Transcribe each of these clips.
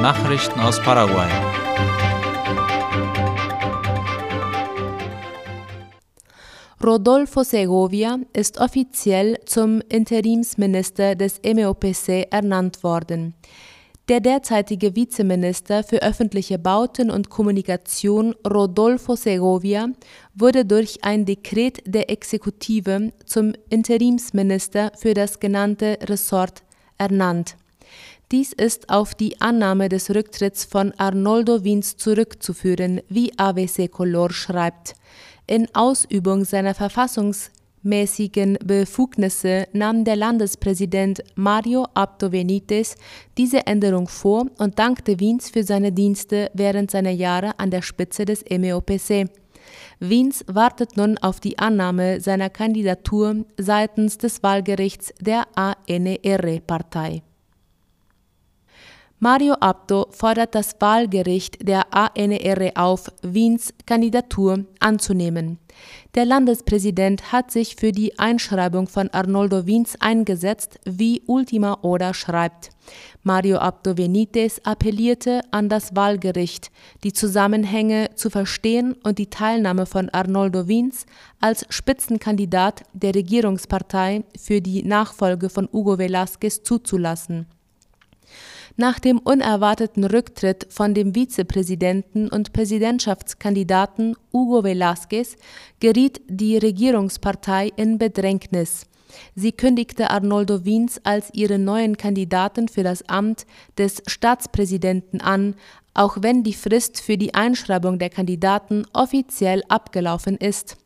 Nachrichten aus Paraguay. Rodolfo Segovia ist offiziell zum Interimsminister des MEOPC ernannt worden. Der derzeitige Vizeminister für öffentliche Bauten und Kommunikation Rodolfo Segovia wurde durch ein Dekret der Exekutive zum Interimsminister für das genannte Ressort ernannt. Dies ist auf die Annahme des Rücktritts von Arnoldo Wiens zurückzuführen, wie AWC Color schreibt. In Ausübung seiner verfassungsmäßigen Befugnisse nahm der Landespräsident Mario Abdo Benitez diese Änderung vor und dankte Wiens für seine Dienste während seiner Jahre an der Spitze des MEOPC. Wiens wartet nun auf die Annahme seiner Kandidatur seitens des Wahlgerichts der ANR-Partei. Mario Abdo fordert das Wahlgericht der ANR auf, Wiens Kandidatur anzunehmen. Der Landespräsident hat sich für die Einschreibung von Arnoldo Wiens eingesetzt, wie Ultima Oda schreibt. Mario Abdo Benitez appellierte an das Wahlgericht, die Zusammenhänge zu verstehen und die Teilnahme von Arnoldo Wiens als Spitzenkandidat der Regierungspartei für die Nachfolge von Hugo Velázquez zuzulassen. Nach dem unerwarteten Rücktritt von dem Vizepräsidenten und Präsidentschaftskandidaten Hugo Velázquez geriet die Regierungspartei in Bedrängnis. Sie kündigte Arnoldo Wiens als ihren neuen Kandidaten für das Amt des Staatspräsidenten an, auch wenn die Frist für die Einschreibung der Kandidaten offiziell abgelaufen ist.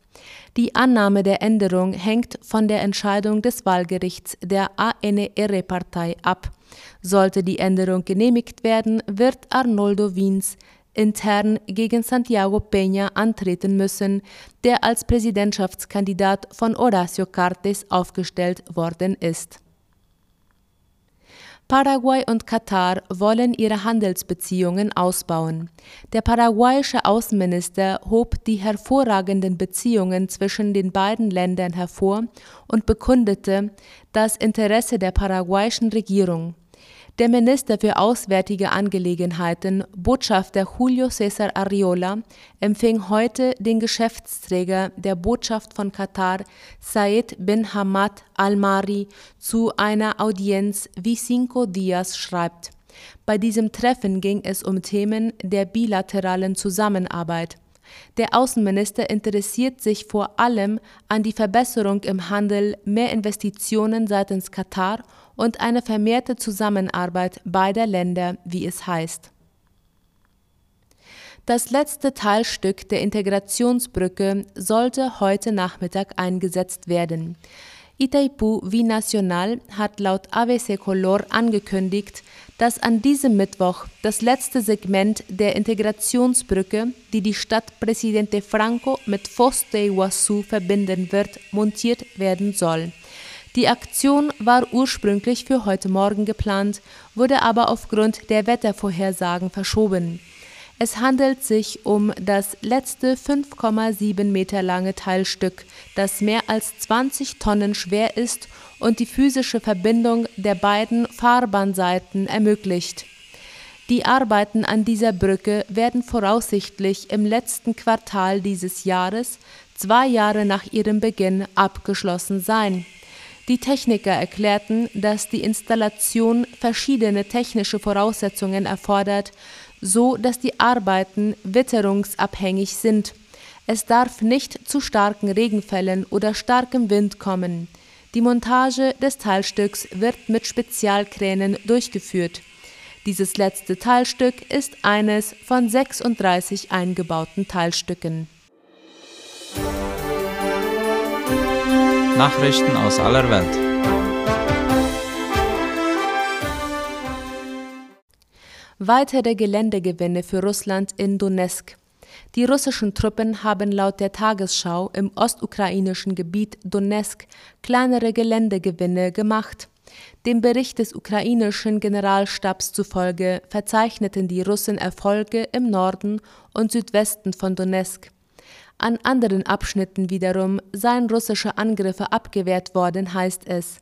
Die Annahme der Änderung hängt von der Entscheidung des Wahlgerichts der ANR-Partei ab. Sollte die Änderung genehmigt werden, wird Arnoldo Wiens intern gegen Santiago Peña antreten müssen, der als Präsidentschaftskandidat von Horacio Cartes aufgestellt worden ist. Paraguay und Katar wollen ihre Handelsbeziehungen ausbauen. Der paraguayische Außenminister hob die hervorragenden Beziehungen zwischen den beiden Ländern hervor und bekundete das Interesse der paraguayischen Regierung. Der Minister für Auswärtige Angelegenheiten, Botschafter Julio César Arriola, empfing heute den Geschäftsträger der Botschaft von Katar, Said bin Hamad al-Mari, zu einer Audienz, wie Cinco Dias schreibt. Bei diesem Treffen ging es um Themen der bilateralen Zusammenarbeit. Der Außenminister interessiert sich vor allem an die Verbesserung im Handel, mehr Investitionen seitens Katar und eine vermehrte Zusammenarbeit beider Länder, wie es heißt. Das letzte Teilstück der Integrationsbrücke sollte heute Nachmittag eingesetzt werden. Itaipu Nacional hat laut ABC Color angekündigt, dass an diesem Mittwoch das letzte Segment der Integrationsbrücke, die die Stadt Presidente Franco mit Foz de Iguazu verbinden wird, montiert werden soll. Die Aktion war ursprünglich für heute Morgen geplant, wurde aber aufgrund der Wettervorhersagen verschoben. Es handelt sich um das letzte 5,7 Meter lange Teilstück, das mehr als 20 Tonnen schwer ist und die physische Verbindung der beiden Fahrbahnseiten ermöglicht. Die Arbeiten an dieser Brücke werden voraussichtlich im letzten Quartal dieses Jahres, zwei Jahre nach ihrem Beginn, abgeschlossen sein. Die Techniker erklärten, dass die Installation verschiedene technische Voraussetzungen erfordert, so dass die Arbeiten witterungsabhängig sind. Es darf nicht zu starken Regenfällen oder starkem Wind kommen. Die Montage des Teilstücks wird mit Spezialkränen durchgeführt. Dieses letzte Teilstück ist eines von 36 eingebauten Teilstücken. Nachrichten aus aller Welt. Weitere Geländegewinne für Russland in Donetsk. Die russischen Truppen haben laut der Tagesschau im ostukrainischen Gebiet Donetsk kleinere Geländegewinne gemacht. Dem Bericht des ukrainischen Generalstabs zufolge verzeichneten die Russen Erfolge im Norden und Südwesten von Donetsk. An anderen Abschnitten wiederum seien russische Angriffe abgewehrt worden, heißt es.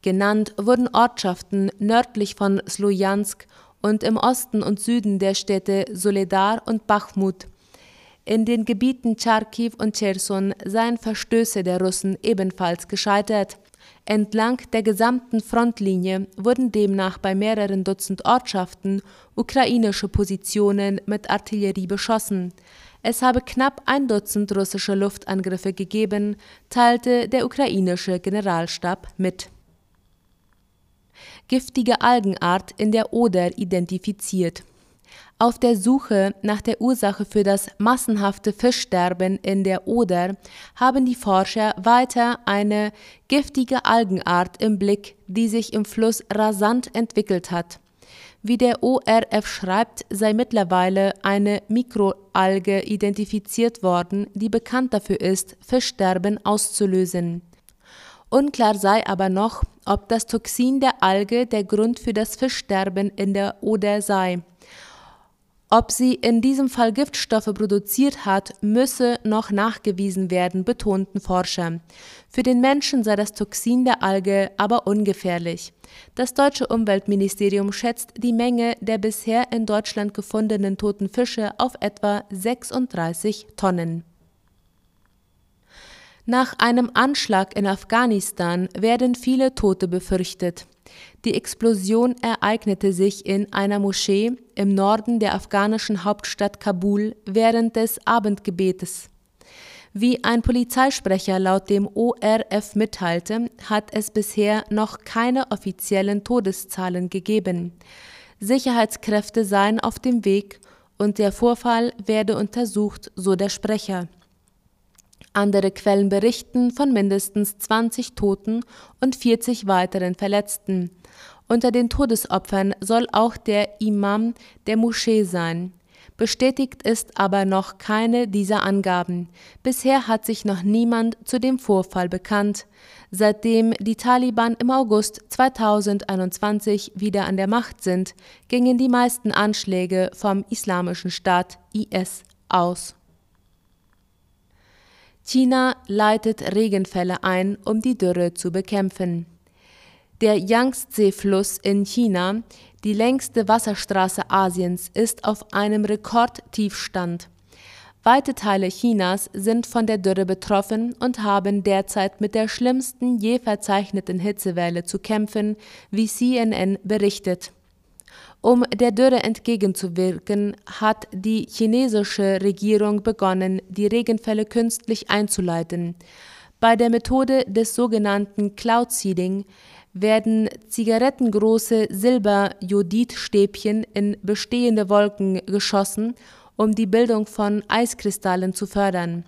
Genannt wurden Ortschaften nördlich von Slojansk und im Osten und Süden der Städte Soledar und Bachmut. In den Gebieten Charkiw und Cherson seien Verstöße der Russen ebenfalls gescheitert. Entlang der gesamten Frontlinie wurden demnach bei mehreren Dutzend Ortschaften ukrainische Positionen mit Artillerie beschossen. Es habe knapp ein Dutzend russische Luftangriffe gegeben, teilte der ukrainische Generalstab mit. Giftige Algenart in der Oder identifiziert. Auf der Suche nach der Ursache für das massenhafte Fischsterben in der Oder haben die Forscher weiter eine giftige Algenart im Blick, die sich im Fluss rasant entwickelt hat. Wie der ORF schreibt, sei mittlerweile eine Mikroalge identifiziert worden, die bekannt dafür ist, Fischsterben auszulösen. Unklar sei aber noch, ob das Toxin der Alge der Grund für das Fischsterben in der Oder sei. Ob sie in diesem Fall Giftstoffe produziert hat, müsse noch nachgewiesen werden, betonten Forscher. Für den Menschen sei das Toxin der Alge aber ungefährlich. Das deutsche Umweltministerium schätzt die Menge der bisher in Deutschland gefundenen toten Fische auf etwa 36 Tonnen. Nach einem Anschlag in Afghanistan werden viele Tote befürchtet. Die Explosion ereignete sich in einer Moschee im Norden der afghanischen Hauptstadt Kabul während des Abendgebetes. Wie ein Polizeisprecher laut dem ORF mitteilte, hat es bisher noch keine offiziellen Todeszahlen gegeben. Sicherheitskräfte seien auf dem Weg und der Vorfall werde untersucht, so der Sprecher. Andere Quellen berichten von mindestens 20 Toten und 40 weiteren Verletzten. Unter den Todesopfern soll auch der Imam der Moschee sein. Bestätigt ist aber noch keine dieser Angaben. Bisher hat sich noch niemand zu dem Vorfall bekannt. Seitdem die Taliban im August 2021 wieder an der Macht sind, gingen die meisten Anschläge vom Islamischen Staat IS aus. China leitet Regenfälle ein, um die Dürre zu bekämpfen. Der Yangtze-Fluss in China, die längste Wasserstraße Asiens, ist auf einem Rekordtiefstand. Weite Teile Chinas sind von der Dürre betroffen und haben derzeit mit der schlimmsten je verzeichneten Hitzewelle zu kämpfen, wie CNN berichtet. Um der Dürre entgegenzuwirken, hat die chinesische Regierung begonnen, die Regenfälle künstlich einzuleiten. Bei der Methode des sogenannten Cloud Seeding werden zigarettengroße Silberjodidstäbchen in bestehende Wolken geschossen, um die Bildung von Eiskristallen zu fördern.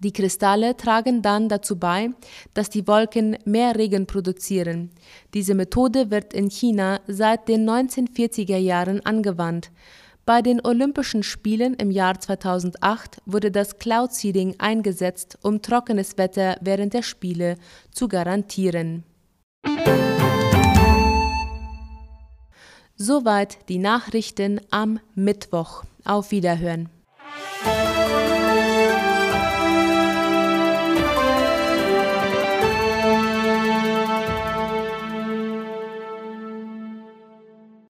Die Kristalle tragen dann dazu bei, dass die Wolken mehr Regen produzieren. Diese Methode wird in China seit den 1940er Jahren angewandt. Bei den Olympischen Spielen im Jahr 2008 wurde das Cloud Seeding eingesetzt, um trockenes Wetter während der Spiele zu garantieren. Soweit die Nachrichten am Mittwoch. Auf Wiederhören.